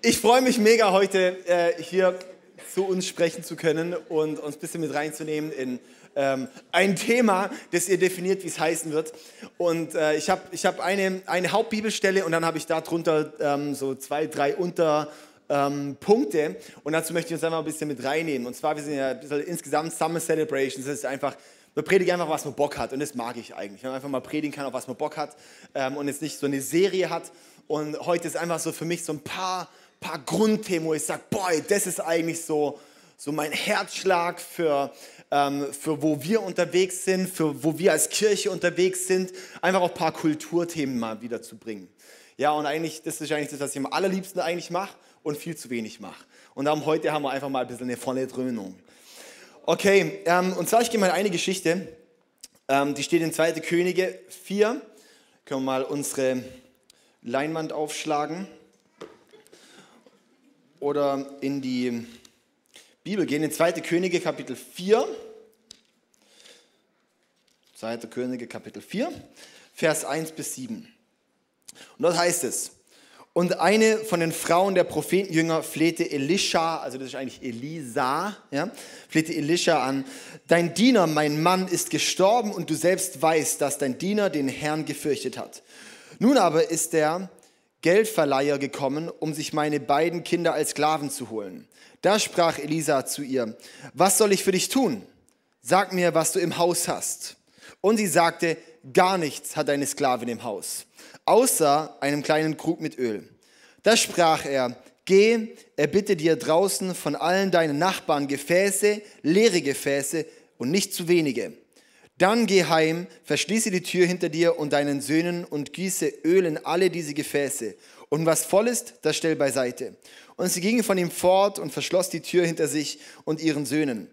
Ich freue mich mega, heute äh, hier zu uns sprechen zu können und uns ein bisschen mit reinzunehmen in ähm, ein Thema, das ihr definiert, wie es heißen wird. Und äh, ich habe ich hab eine, eine Hauptbibelstelle und dann habe ich darunter ähm, so zwei, drei Unterpunkte. Ähm, und dazu möchte ich uns einfach ein bisschen mit reinnehmen. Und zwar, wir sind ja insgesamt Summer Celebrations. Das ist einfach man predigt einfach, was man Bock hat. Und das mag ich eigentlich. Wenn man einfach mal predigen kann, auf was man Bock hat ähm, und jetzt nicht so eine Serie hat. Und heute ist einfach so für mich so ein paar, paar Grundthemen, wo ich sage, boy, das ist eigentlich so, so mein Herzschlag für, ähm, für wo wir unterwegs sind, für wo wir als Kirche unterwegs sind. Einfach auch ein paar Kulturthemen mal wieder zu bringen. Ja, und eigentlich, das ist eigentlich das, was ich am allerliebsten eigentlich mache und viel zu wenig mache. Und darum heute haben wir einfach mal ein bisschen eine volle Dröhnung. Okay, ähm, und zwar, ich gehe mal eine Geschichte, ähm, die steht in 2. Könige 4. Können wir mal unsere Leinwand aufschlagen oder in die Bibel gehen, in 2. Könige Kapitel 4. 2. Könige Kapitel 4, Vers 1 bis 7. Und dort heißt es, und eine von den Frauen der Prophetenjünger flehte Elisha, also das ist eigentlich Elisa, ja, flehte Elisha an, dein Diener, mein Mann, ist gestorben und du selbst weißt, dass dein Diener den Herrn gefürchtet hat. Nun aber ist der Geldverleiher gekommen, um sich meine beiden Kinder als Sklaven zu holen. Da sprach Elisa zu ihr, was soll ich für dich tun? Sag mir, was du im Haus hast. Und sie sagte, gar nichts hat deine Sklavin im Haus außer einem kleinen Krug mit Öl. Da sprach er, geh, erbitte dir draußen von allen deinen Nachbarn Gefäße, leere Gefäße und nicht zu wenige. Dann geh heim, verschließe die Tür hinter dir und deinen Söhnen und gieße Öl in alle diese Gefäße. Und was voll ist, das stell beiseite. Und sie gingen von ihm fort und verschloss die Tür hinter sich und ihren Söhnen.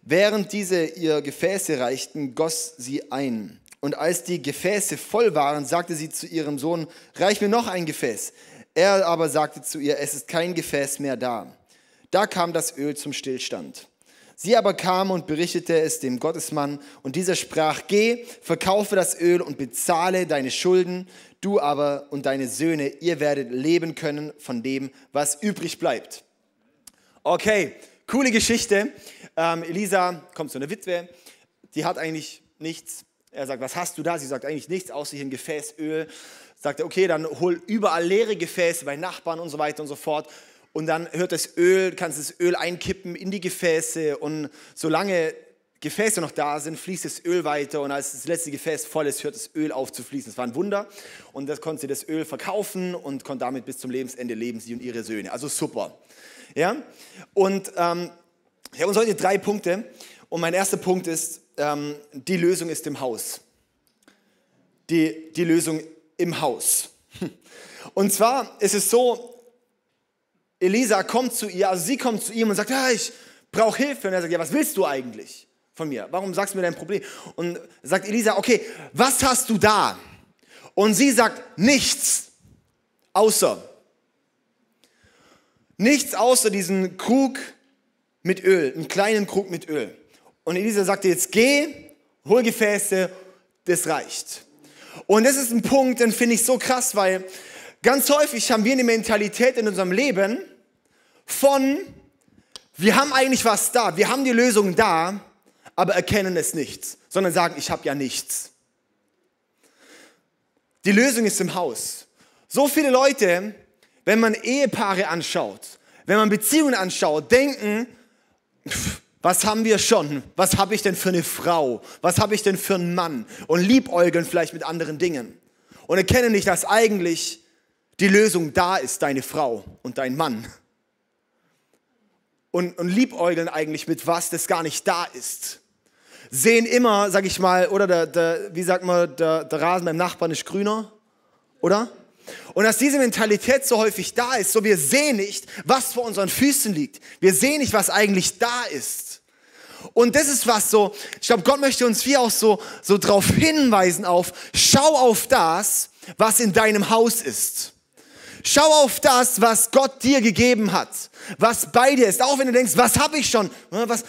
Während diese ihr Gefäße reichten, goss sie ein. Und als die Gefäße voll waren, sagte sie zu ihrem Sohn, reich mir noch ein Gefäß. Er aber sagte zu ihr, es ist kein Gefäß mehr da. Da kam das Öl zum Stillstand. Sie aber kam und berichtete es dem Gottesmann, und dieser sprach, geh, verkaufe das Öl und bezahle deine Schulden, du aber und deine Söhne, ihr werdet leben können von dem, was übrig bleibt. Okay, coole Geschichte. Ähm, Elisa kommt zu einer Witwe, die hat eigentlich nichts, er sagt, was hast du da? Sie sagt eigentlich nichts, außer hier ein Gefäß Öl. Sagt er, okay, dann hol überall leere Gefäße bei Nachbarn und so weiter und so fort. Und dann hört das Öl, kannst das Öl einkippen in die Gefäße und solange Gefäße noch da sind, fließt das Öl weiter und als das letzte Gefäß voll ist, hört das Öl auf zu fließen. Das war ein Wunder und das konnte sie das Öl verkaufen und konnte damit bis zum Lebensende leben, sie und ihre Söhne. Also super. Ja? Und ähm, ich habe uns heute drei Punkte und mein erster Punkt ist, ähm, die Lösung ist im Haus. Die, die Lösung im Haus. Und zwar ist es so, Elisa kommt zu ihr, also sie kommt zu ihm und sagt, ja, ich brauche Hilfe. Und er sagt, ja, was willst du eigentlich von mir? Warum sagst du mir dein Problem? Und sagt Elisa, okay, was hast du da? Und sie sagt, nichts, außer. Nichts außer diesen Krug mit Öl, einen kleinen Krug mit Öl. Und Elisa sagte, jetzt geh, hol Gefäße, das reicht. Und das ist ein Punkt, den finde ich so krass, weil ganz häufig haben wir eine Mentalität in unserem Leben von, wir haben eigentlich was da, wir haben die Lösung da, aber erkennen es nicht, sondern sagen, ich habe ja nichts. Die Lösung ist im Haus. So viele Leute, wenn man Ehepaare anschaut, wenn man Beziehungen anschaut, denken, pff, was haben wir schon? Was habe ich denn für eine Frau? Was habe ich denn für einen Mann? Und liebäugeln vielleicht mit anderen Dingen. Und erkennen nicht, dass eigentlich die Lösung da ist, deine Frau und dein Mann. Und, und liebäugeln eigentlich mit was, das gar nicht da ist. Sehen immer, sag ich mal, oder der, der, wie sagt man, der, der Rasen beim Nachbarn ist grüner, oder? Und dass diese Mentalität so häufig da ist, so wir sehen nicht, was vor unseren Füßen liegt. Wir sehen nicht, was eigentlich da ist. Und das ist was so, ich glaube, Gott möchte uns hier auch so, so drauf hinweisen auf, schau auf das, was in deinem Haus ist. Schau auf das, was Gott dir gegeben hat, was bei dir ist. Auch wenn du denkst, was habe ich schon? Was,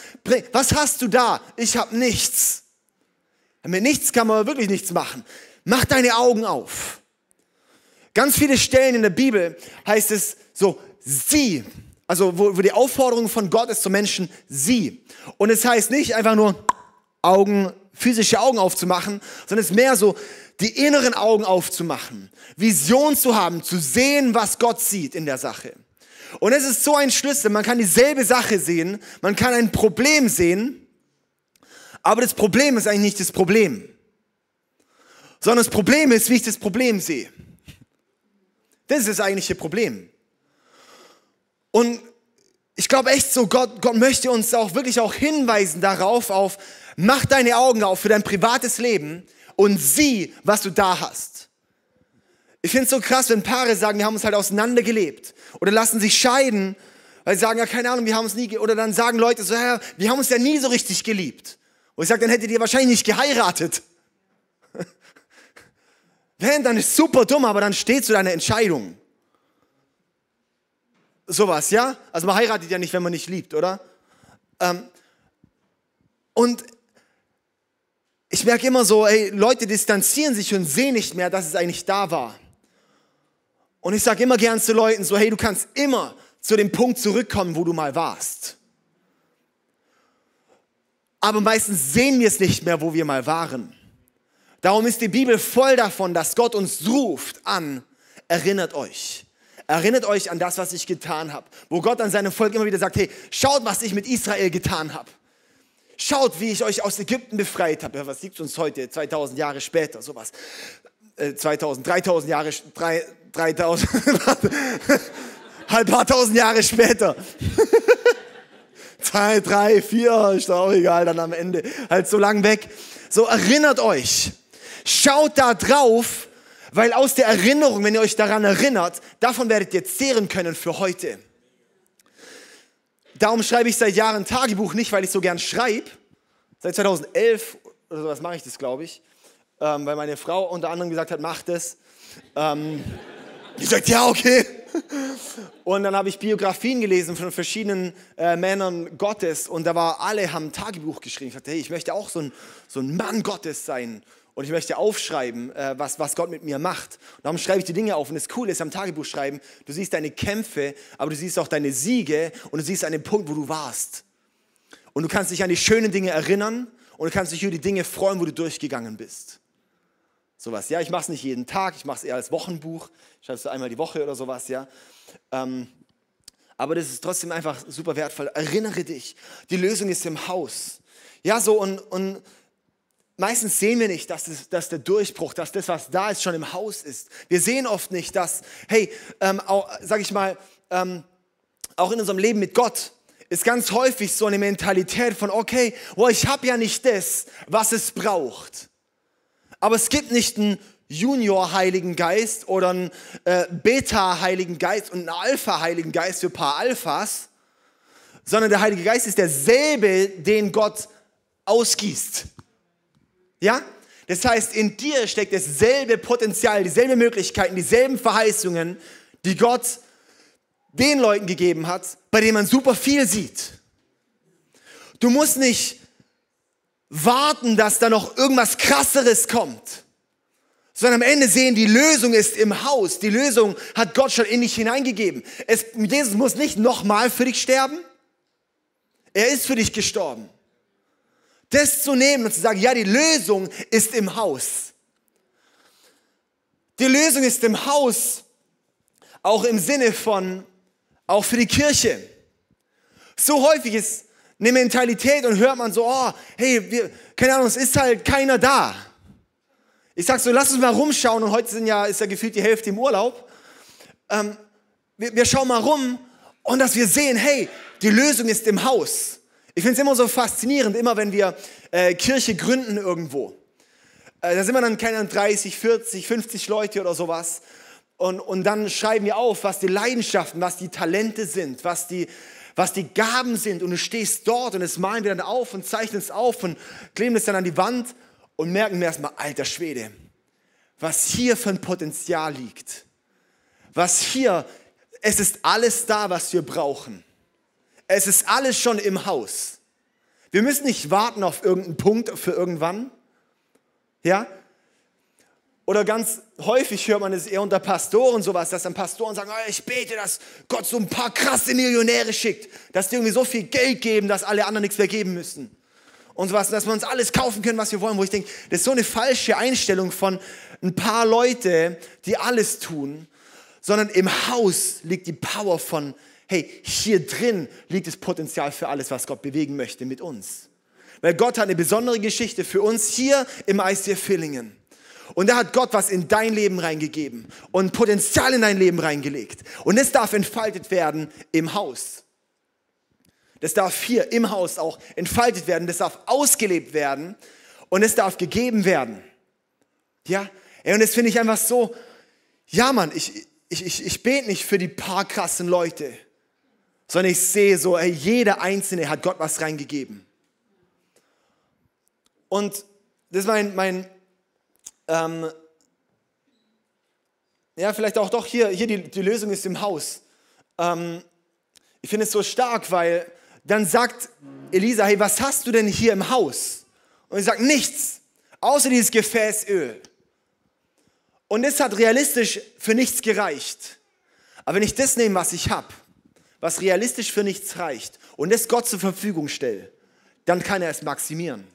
was hast du da? Ich habe nichts. Mit nichts kann man wirklich nichts machen. Mach deine Augen auf. Ganz viele Stellen in der Bibel heißt es so, sie. Also wo, wo die Aufforderung von Gott ist zum Menschen, sie. Und es heißt nicht einfach nur Augen, physische Augen aufzumachen, sondern es ist mehr so, die inneren Augen aufzumachen, Vision zu haben, zu sehen, was Gott sieht in der Sache. Und es ist so ein Schlüssel, man kann dieselbe Sache sehen, man kann ein Problem sehen, aber das Problem ist eigentlich nicht das Problem, sondern das Problem ist, wie ich das Problem sehe. Das ist das eigentliche Problem. Und ich glaube echt so, Gott, Gott möchte uns auch wirklich auch hinweisen darauf, auf, mach deine Augen auf für dein privates Leben und sieh, was du da hast. Ich finde es so krass, wenn Paare sagen, wir haben uns halt auseinandergelebt oder lassen sich scheiden, weil sie sagen, ja, keine Ahnung, wir haben uns nie, oder dann sagen Leute so, ja, wir haben uns ja nie so richtig geliebt. Und ich sage, dann hättet ihr wahrscheinlich nicht geheiratet. Wenn, dann ist super dumm, aber dann steht zu deiner Entscheidung. Sowas, ja? Also man heiratet ja nicht, wenn man nicht liebt, oder? Ähm, und ich merke immer so, ey, Leute distanzieren sich und sehen nicht mehr, dass es eigentlich da war. Und ich sage immer gern zu Leuten so, hey, du kannst immer zu dem Punkt zurückkommen, wo du mal warst. Aber meistens sehen wir es nicht mehr, wo wir mal waren. Darum ist die Bibel voll davon, dass Gott uns ruft an, erinnert euch. Erinnert euch an das, was ich getan habe. Wo Gott an seinem Volk immer wieder sagt, hey, schaut, was ich mit Israel getan habe. Schaut, wie ich euch aus Ägypten befreit habe. Ja, was liegt uns heute, 2000 Jahre später, sowas. Äh, 2000, 3000 Jahre, 3, 3000, halb paar tausend Jahre später. Zwei, drei, vier, ist auch egal, dann am Ende. Halt so lang weg. So erinnert euch. Schaut da drauf, weil aus der Erinnerung, wenn ihr euch daran erinnert, davon werdet ihr zehren können für heute. Darum schreibe ich seit Jahren Tagebuch, nicht weil ich so gern schreibe. Seit 2011 oder sowas mache ich das, glaube ich. Ähm, weil meine Frau unter anderem gesagt hat, mach das. Ähm, ich sagte, ja, okay. Und dann habe ich Biografien gelesen von verschiedenen äh, Männern Gottes und da war, alle haben ein Tagebuch geschrieben. Ich dachte, hey, ich möchte auch so ein, so ein Mann Gottes sein und ich möchte aufschreiben, äh, was, was Gott mit mir macht. Und darum schreibe ich die Dinge auf. Und das Coole ist am Tagebuch schreiben, du siehst deine Kämpfe, aber du siehst auch deine Siege und du siehst an dem Punkt, wo du warst. Und du kannst dich an die schönen Dinge erinnern und du kannst dich über die Dinge freuen, wo du durchgegangen bist. Sowas, ja, ich mache es nicht jeden Tag, ich mache es eher als Wochenbuch, ich schreibe es einmal die Woche oder sowas, ja. Ähm, aber das ist trotzdem einfach super wertvoll. Erinnere dich, die Lösung ist im Haus. Ja, so und, und meistens sehen wir nicht, dass, das, dass der Durchbruch, dass das, was da ist, schon im Haus ist. Wir sehen oft nicht, dass, hey, ähm, auch, sag ich mal, ähm, auch in unserem Leben mit Gott ist ganz häufig so eine Mentalität von, okay, oh, ich habe ja nicht das, was es braucht. Aber es gibt nicht einen Junior-Heiligen Geist oder einen äh, Beta-Heiligen Geist und einen Alpha-Heiligen Geist für ein paar Alphas, sondern der Heilige Geist ist derselbe, den Gott ausgießt. Ja? Das heißt, in dir steckt dasselbe Potenzial, dieselbe Möglichkeiten, dieselben Verheißungen, die Gott den Leuten gegeben hat, bei denen man super viel sieht. Du musst nicht warten, dass da noch irgendwas Krasseres kommt. Sondern am Ende sehen, die Lösung ist im Haus. Die Lösung hat Gott schon in dich hineingegeben. Es, Jesus muss nicht nochmal für dich sterben. Er ist für dich gestorben. Das zu nehmen und zu sagen, ja, die Lösung ist im Haus. Die Lösung ist im Haus, auch im Sinne von, auch für die Kirche. So häufig ist eine Mentalität und hört man so, oh, hey, wir, keine Ahnung, es ist halt keiner da. Ich sag so, lass uns mal rumschauen und heute sind ja, ist ja gefühlt die Hälfte im Urlaub. Ähm, wir, wir schauen mal rum und dass wir sehen, hey, die Lösung ist im Haus. Ich finde es immer so faszinierend, immer wenn wir äh, Kirche gründen irgendwo. Äh, da sind wir dann, keine Ahnung, 30, 40, 50 Leute oder sowas. Und, und dann schreiben wir auf, was die Leidenschaften, was die Talente sind, was die, was die Gaben sind und du stehst dort und es malen wir dann auf und zeichnen es auf und kleben es dann an die Wand und merken erstmal, alter Schwede, was hier für ein Potenzial liegt. Was hier, es ist alles da, was wir brauchen. Es ist alles schon im Haus. Wir müssen nicht warten auf irgendeinen Punkt für irgendwann. Ja? oder ganz häufig hört man es eher unter Pastoren sowas, dass dann Pastoren sagen, oh, ich bete, dass Gott so ein paar krasse Millionäre schickt, dass die irgendwie so viel Geld geben, dass alle anderen nichts mehr geben müssen. Und sowas, dass wir uns alles kaufen können, was wir wollen. Wo ich denke, das ist so eine falsche Einstellung von ein paar Leute, die alles tun, sondern im Haus liegt die Power von, hey, hier drin liegt das Potenzial für alles, was Gott bewegen möchte mit uns. Weil Gott hat eine besondere Geschichte für uns hier im ICF Villingen. Und da hat Gott was in dein Leben reingegeben und Potenzial in dein Leben reingelegt. Und es darf entfaltet werden im Haus. Das darf hier im Haus auch entfaltet werden. Das darf ausgelebt werden und es darf gegeben werden. Ja, und das finde ich einfach so, ja Mann, ich, ich, ich, ich bete nicht für die paar krassen Leute, sondern ich sehe so, ey, jeder Einzelne hat Gott was reingegeben. Und das ist mein, mein ähm, ja, vielleicht auch doch hier, hier die, die Lösung ist im Haus. Ähm, ich finde es so stark, weil dann sagt Elisa, hey, was hast du denn hier im Haus? Und sie sagt, nichts, außer dieses Gefäß Öl. Und es hat realistisch für nichts gereicht. Aber wenn ich das nehme, was ich habe, was realistisch für nichts reicht, und es Gott zur Verfügung stelle, dann kann er es maximieren.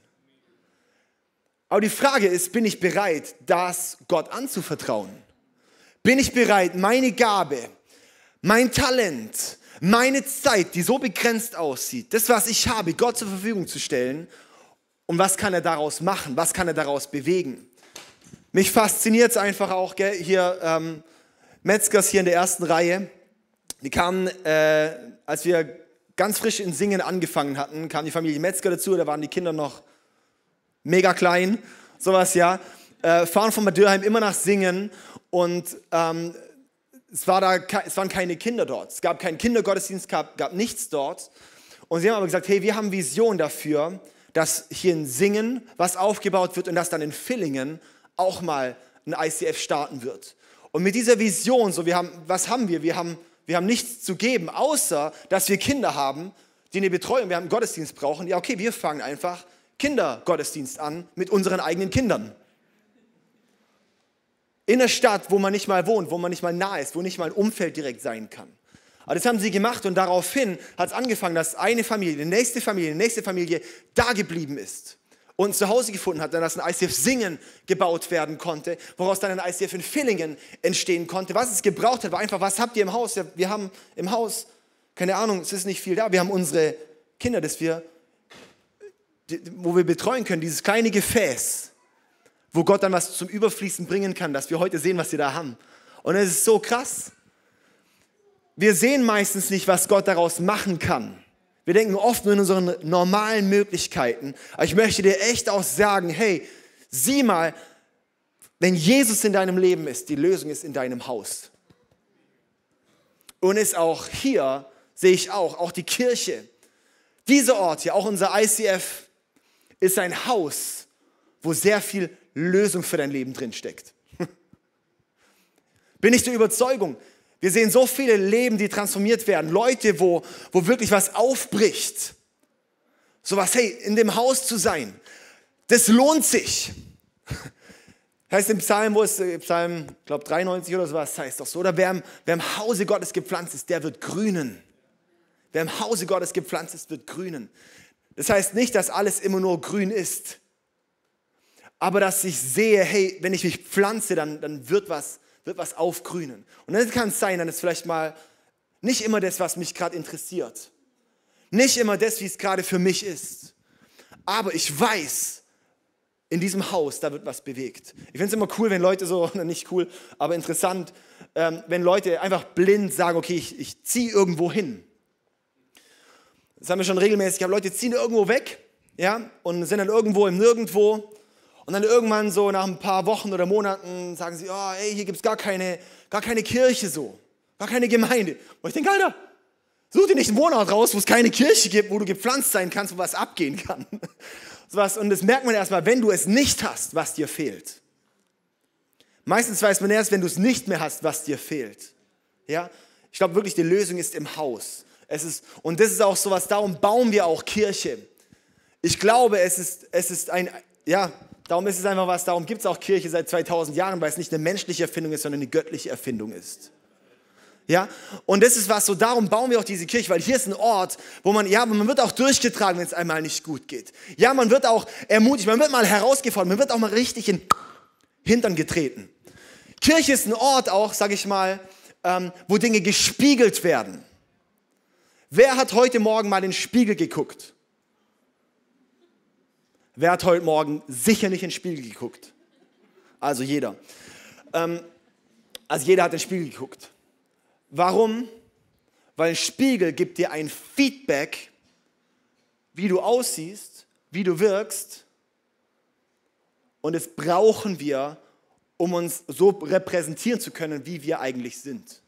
Aber die Frage ist, bin ich bereit, das Gott anzuvertrauen? Bin ich bereit, meine Gabe, mein Talent, meine Zeit, die so begrenzt aussieht, das, was ich habe, Gott zur Verfügung zu stellen? Und was kann er daraus machen? Was kann er daraus bewegen? Mich fasziniert es einfach auch, gell, hier ähm, Metzgers hier in der ersten Reihe. Die kamen, äh, als wir ganz frisch in Singen angefangen hatten, kam die Familie Metzger dazu, da waren die Kinder noch mega klein, sowas ja, äh, fahren von Bad Dürheim immer nach Singen und ähm, es, war da, es waren keine Kinder dort. Es gab keinen Kindergottesdienst, gab, gab nichts dort. Und sie haben aber gesagt, hey, wir haben Vision dafür, dass hier in Singen was aufgebaut wird und dass dann in Villingen auch mal ein ICF starten wird. Und mit dieser Vision, so wir haben, was haben wir? Wir haben, wir haben nichts zu geben, außer dass wir Kinder haben, die eine Betreuung, wir haben einen Gottesdienst brauchen. Ja, okay, wir fangen einfach Kindergottesdienst an mit unseren eigenen Kindern. In der Stadt, wo man nicht mal wohnt, wo man nicht mal nah ist, wo nicht mal ein Umfeld direkt sein kann. Aber das haben sie gemacht und daraufhin hat es angefangen, dass eine Familie, die nächste Familie, die nächste Familie da geblieben ist und zu Hause gefunden hat, dann dass ein ICF Singen gebaut werden konnte, woraus dann ein ICF in Villingen entstehen konnte. Was es gebraucht hat, war einfach, was habt ihr im Haus? Ja, wir haben im Haus, keine Ahnung, es ist nicht viel da, wir haben unsere Kinder, das wir wo wir betreuen können, dieses kleine Gefäß, wo Gott dann was zum Überfließen bringen kann, dass wir heute sehen, was wir da haben. Und es ist so krass. Wir sehen meistens nicht, was Gott daraus machen kann. Wir denken oft nur in unseren normalen Möglichkeiten. Aber ich möchte dir echt auch sagen, hey, sieh mal, wenn Jesus in deinem Leben ist, die Lösung ist in deinem Haus. Und ist auch hier, sehe ich auch, auch die Kirche. Dieser Ort hier, auch unser ICF, ist ein Haus, wo sehr viel Lösung für dein Leben drin steckt. Bin ich der Überzeugung. Wir sehen so viele Leben, die transformiert werden. Leute, wo, wo wirklich was aufbricht. So was, hey, in dem Haus zu sein, das lohnt sich. Heißt im Psalm, wo es äh, Psalm, ich glaube 93 oder sowas heißt doch so, oder wer im, wer im Hause Gottes gepflanzt ist, der wird grünen. Wer im Hause Gottes gepflanzt ist, wird grünen. Das heißt nicht, dass alles immer nur grün ist, aber dass ich sehe, hey, wenn ich mich pflanze, dann, dann wird, was, wird was aufgrünen. Und dann kann es sein, dann ist vielleicht mal nicht immer das, was mich gerade interessiert. Nicht immer das, wie es gerade für mich ist. Aber ich weiß, in diesem Haus, da wird was bewegt. Ich finde es immer cool, wenn Leute so, nicht cool, aber interessant, ähm, wenn Leute einfach blind sagen, okay, ich, ich ziehe irgendwo hin. Das haben wir schon regelmäßig. Ich habe Leute, ziehen irgendwo weg, ja, und sind dann irgendwo im Nirgendwo. Und dann irgendwann so nach ein paar Wochen oder Monaten sagen sie, oh, ey, hier gibt es gar keine, gar keine Kirche so, gar keine Gemeinde. Und ich denke, Alter, such dir nicht einen Wohnort raus, wo es keine Kirche gibt, wo du gepflanzt sein kannst, wo was abgehen kann. Sowas. Und das merkt man erstmal, wenn du es nicht hast, was dir fehlt. Meistens weiß man erst, wenn du es nicht mehr hast, was dir fehlt. Ja? Ich glaube wirklich, die Lösung ist im Haus. Es ist, und das ist auch so was, darum bauen wir auch Kirche. Ich glaube, es ist, es ist ein, ja, Darum ist es einfach was, darum gibt es auch Kirche seit 2000 Jahren, weil es nicht eine menschliche Erfindung ist, sondern eine göttliche Erfindung ist. Ja, und das ist was so, darum bauen wir auch diese Kirche, weil hier ist ein Ort, wo man, ja, man wird auch durchgetragen, wenn es einmal nicht gut geht. Ja, man wird auch ermutigt, man wird mal herausgefordert, man wird auch mal richtig in Hintern getreten. Kirche ist ein Ort auch, sag ich mal, ähm, wo Dinge gespiegelt werden. Wer hat heute Morgen mal in den Spiegel geguckt? Wer hat heute Morgen sicher nicht in den Spiegel geguckt? Also jeder. Ähm, also jeder hat in den Spiegel geguckt. Warum? Weil ein Spiegel gibt dir ein Feedback, wie du aussiehst, wie du wirkst. Und das brauchen wir, um uns so repräsentieren zu können, wie wir eigentlich sind.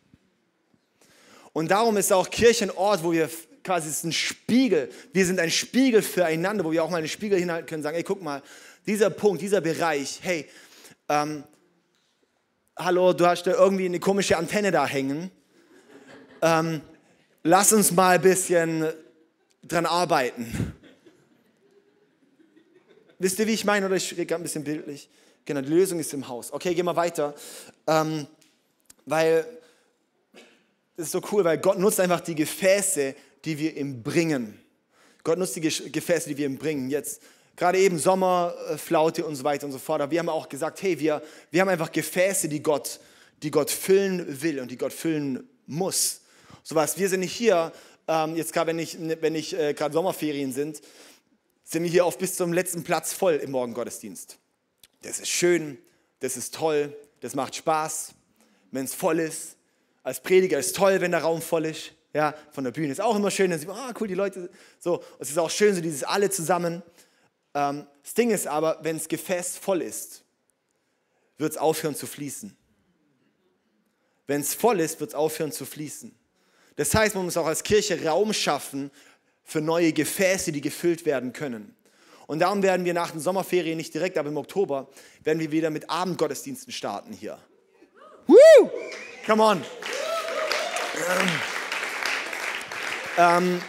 Und darum ist auch Kirche ein Ort, wo wir quasi, ist ein Spiegel, wir sind ein Spiegel füreinander, wo wir auch mal einen Spiegel hinhalten können und sagen, ey, guck mal, dieser Punkt, dieser Bereich, hey, ähm, hallo, du hast da irgendwie eine komische Antenne da hängen ähm, lass uns mal ein bisschen dran arbeiten. Wisst ihr, wie ich meine? Oder ich rede ein bisschen bildlich. Genau, die Lösung ist im Haus. Okay, gehen wir weiter. Ähm, weil das ist so cool, weil Gott nutzt einfach die Gefäße, die wir ihm bringen. Gott nutzt die Gefäße, die wir ihm bringen. Jetzt gerade eben Sommer, äh, und so weiter und so fort. Aber wir haben auch gesagt, hey, wir, wir haben einfach Gefäße, die Gott, die Gott füllen will und die Gott füllen muss sowas. Wir sind nicht hier, ähm, jetzt gerade wenn ich, wenn ich äh, gerade Sommerferien sind, sind wir hier oft bis zum letzten Platz voll im Morgengottesdienst. Das ist schön, das ist toll, das macht Spaß, wenn es voll ist. Als Prediger ist toll, wenn der Raum voll ist. Ja, von der Bühne ist auch immer schön, dann sieht man, ah, cool, die Leute. So, es ist auch schön, so dieses alle zusammen. Ähm, das Ding ist aber, wenn das Gefäß voll ist, wird es aufhören zu fließen. Wenn es voll ist, wird es aufhören zu fließen. Das heißt, man muss auch als Kirche Raum schaffen für neue Gefäße, die gefüllt werden können. Und darum werden wir nach den Sommerferien nicht direkt, aber im Oktober werden wir wieder mit Abendgottesdiensten starten hier. Woo! Come on. Ähm,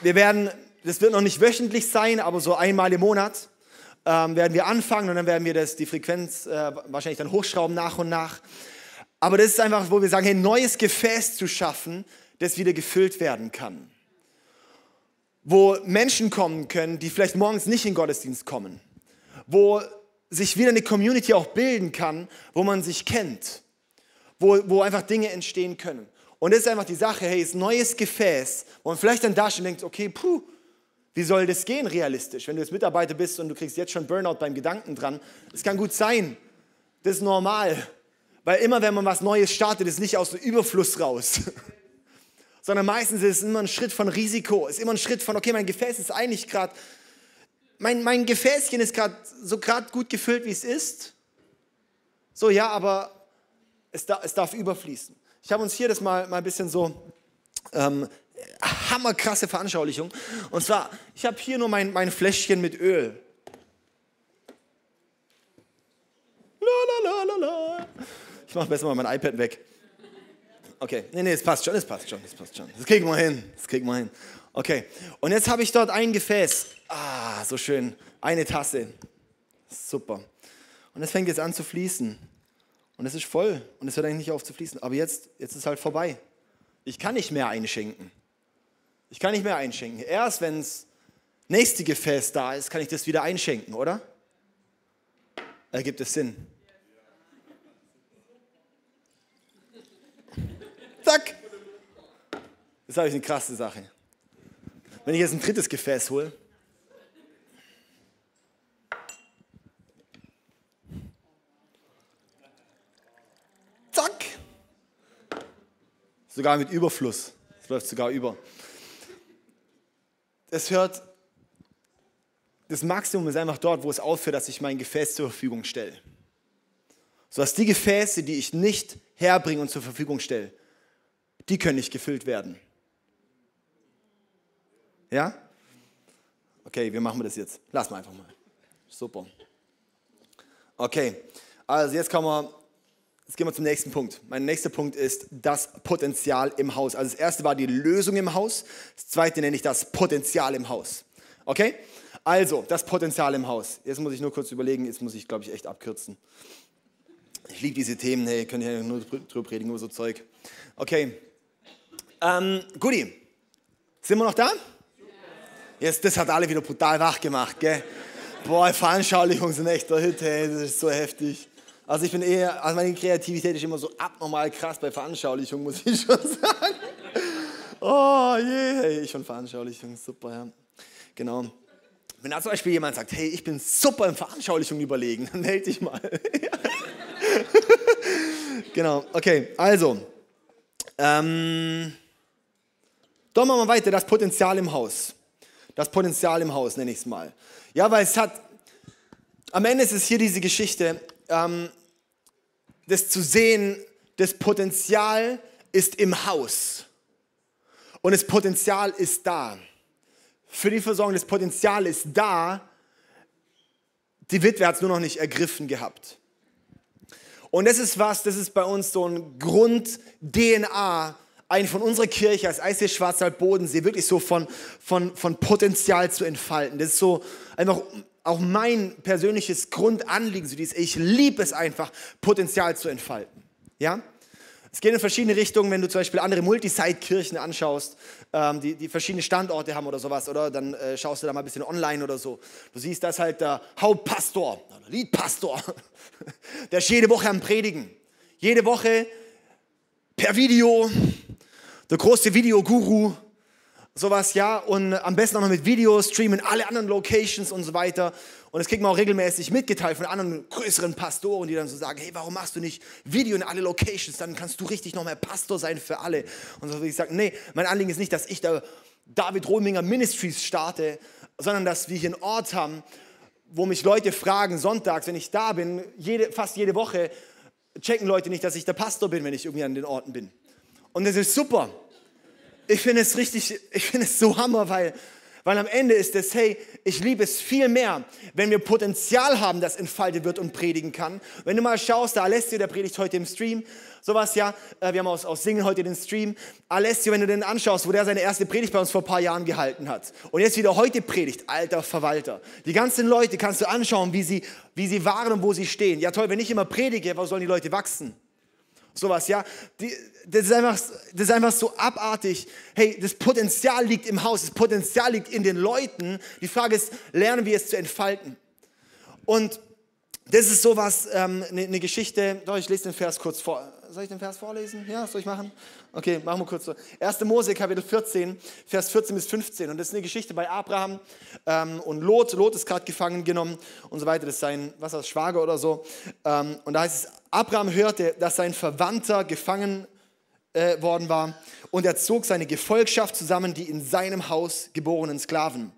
wir werden, das wird noch nicht wöchentlich sein, aber so einmal im Monat ähm, werden wir anfangen und dann werden wir das, die Frequenz äh, wahrscheinlich dann hochschrauben nach und nach. Aber das ist einfach, wo wir sagen, hey, neues Gefäß zu schaffen, das wieder gefüllt werden kann. Wo Menschen kommen können, die vielleicht morgens nicht in den Gottesdienst kommen. Wo sich wieder eine Community auch bilden kann, wo man sich kennt. Wo, wo einfach Dinge entstehen können. Und das ist einfach die Sache, hey, ist neues Gefäß, wo man vielleicht dann da steht und denkt, okay, puh, wie soll das gehen realistisch? Wenn du jetzt Mitarbeiter bist und du kriegst jetzt schon Burnout beim Gedanken dran, das kann gut sein. Das ist normal. Weil immer, wenn man was Neues startet, ist nicht aus dem Überfluss raus. sondern meistens ist es immer ein Schritt von Risiko, ist immer ein Schritt von, okay, mein Gefäß ist eigentlich gerade, mein, mein Gefäßchen ist gerade so gerade gut gefüllt, wie es ist. So, ja, aber es, da, es darf überfließen. Ich habe uns hier das mal, mal ein bisschen so ähm, hammerkrasse Veranschaulichung. Und zwar, ich habe hier nur mein, mein Fläschchen mit Öl. La, la, la, la, la. Ich mache besser mal mein iPad weg. Okay, nee, nee, es passt schon, es passt schon, es passt schon. Das kriegen wir hin, das kriegen wir hin. Okay, und jetzt habe ich dort ein Gefäß. Ah, so schön. Eine Tasse. Super. Und es fängt jetzt an zu fließen. Und es ist voll. Und es hört eigentlich nicht auf zu fließen. Aber jetzt, jetzt ist es halt vorbei. Ich kann nicht mehr einschenken. Ich kann nicht mehr einschenken. Erst wenn das nächste Gefäß da ist, kann ich das wieder einschenken, oder? Ergibt es Sinn? Zack. Das ist eine krasse Sache. Wenn ich jetzt ein drittes Gefäß hole, zack, sogar mit Überfluss. Es läuft sogar über. Es hört, das Maximum ist einfach dort, wo es aufhört, dass ich mein Gefäß zur Verfügung stelle. So dass die Gefäße, die ich nicht herbringe und zur Verfügung stelle, die können nicht gefüllt werden. Ja? Okay, wie machen wir das jetzt? Lass mal einfach mal. Super. Okay, also jetzt kommen wir, jetzt gehen wir zum nächsten Punkt. Mein nächster Punkt ist das Potenzial im Haus. Also das erste war die Lösung im Haus, das zweite nenne ich das Potenzial im Haus. Okay? Also, das Potenzial im Haus. Jetzt muss ich nur kurz überlegen, jetzt muss ich, glaube ich, echt abkürzen. Ich liebe diese Themen, hey, könnt ihr ja nur drüber predigen, nur so Zeug. Okay. Ähm, Guti, sind wir noch da? Jetzt, das hat alle wieder brutal wach gemacht, gell? Boah, Veranschaulichungen sind echt der Hit, hey, das ist so heftig. Also ich bin eher, also meine Kreativität ist immer so abnormal krass bei Veranschaulichungen, muss ich schon sagen. Oh je, yeah. ich von Veranschaulichungen, super, ja. Genau. Wenn da zum Beispiel jemand sagt, hey, ich bin super in Veranschaulichungen überlegen, dann melde dich mal. genau, okay, also. Ähm, doch machen wir weiter, das Potenzial im Haus. Das Potenzial im Haus, nenne ich es mal. Ja, weil es hat, am Ende ist es hier diese Geschichte, ähm, das zu sehen, das Potenzial ist im Haus. Und das Potenzial ist da. Für die Versorgung, das Potenzial ist da. Die Witwe hat es nur noch nicht ergriffen gehabt. Und das ist was, das ist bei uns so ein Grund-DNA, ein von unserer Kirche als IC Schwarzwald Bodensee wirklich so von, von, von Potenzial zu entfalten. Das ist so einfach auch mein persönliches Grundanliegen, so dieses, ich liebe es einfach, Potenzial zu entfalten. Ja? Es geht in verschiedene Richtungen, wenn du zum Beispiel andere Multisite-Kirchen anschaust, ähm, die, die verschiedene Standorte haben oder sowas, oder dann äh, schaust du da mal ein bisschen online oder so. Du siehst, dass halt der Hauptpastor, der Liedpastor, der ist jede Woche am Predigen. Jede Woche per Video, der große Videoguru, sowas, ja, und am besten auch noch mit Videos, streamen alle anderen Locations und so weiter. Und das kriegt man auch regelmäßig mitgeteilt von anderen größeren Pastoren, die dann so sagen, hey, warum machst du nicht Video in alle Locations, dann kannst du richtig noch mehr Pastor sein für alle. Und so würde ich sagen, nee, mein Anliegen ist nicht, dass ich da David Rominger Ministries starte, sondern dass wir hier einen Ort haben, wo mich Leute fragen, sonntags, wenn ich da bin, jede, fast jede Woche, checken Leute nicht, dass ich der Pastor bin, wenn ich irgendwie an den Orten bin. Und das ist super. Ich finde es richtig, ich finde es so hammer, weil, weil am Ende ist es, hey, ich liebe es viel mehr, wenn wir Potenzial haben, das entfaltet wird und predigen kann. Wenn du mal schaust, da Alessio, der predigt heute im Stream, sowas ja, äh, wir haben aus, aus Singen heute den Stream. Alessio, wenn du den anschaust, wo der seine erste Predigt bei uns vor ein paar Jahren gehalten hat und jetzt wieder heute predigt, alter Verwalter. Die ganzen Leute kannst du anschauen, wie sie, wie sie waren und wo sie stehen. Ja toll, wenn ich immer predige, wo sollen die Leute wachsen? Sowas, ja. Die, das, ist einfach, das ist einfach so abartig. Hey, das Potenzial liegt im Haus, das Potenzial liegt in den Leuten. Die Frage ist, lernen wir es zu entfalten? Und das ist sowas, ähm, eine, eine Geschichte, doch, ich lese den Vers kurz vor. Soll ich den Vers vorlesen? Ja, soll ich machen? Okay, machen wir kurz so. 1. Mose, Kapitel 14, Vers 14 bis 15. Und das ist eine Geschichte bei Abraham ähm, und Lot. Lot ist gerade gefangen genommen und so weiter. Das ist sein, was ist Schwager oder so. Ähm, und da heißt es, Abraham hörte, dass sein Verwandter gefangen äh, worden war. Und er zog seine Gefolgschaft zusammen, die in seinem Haus geborenen Sklaven.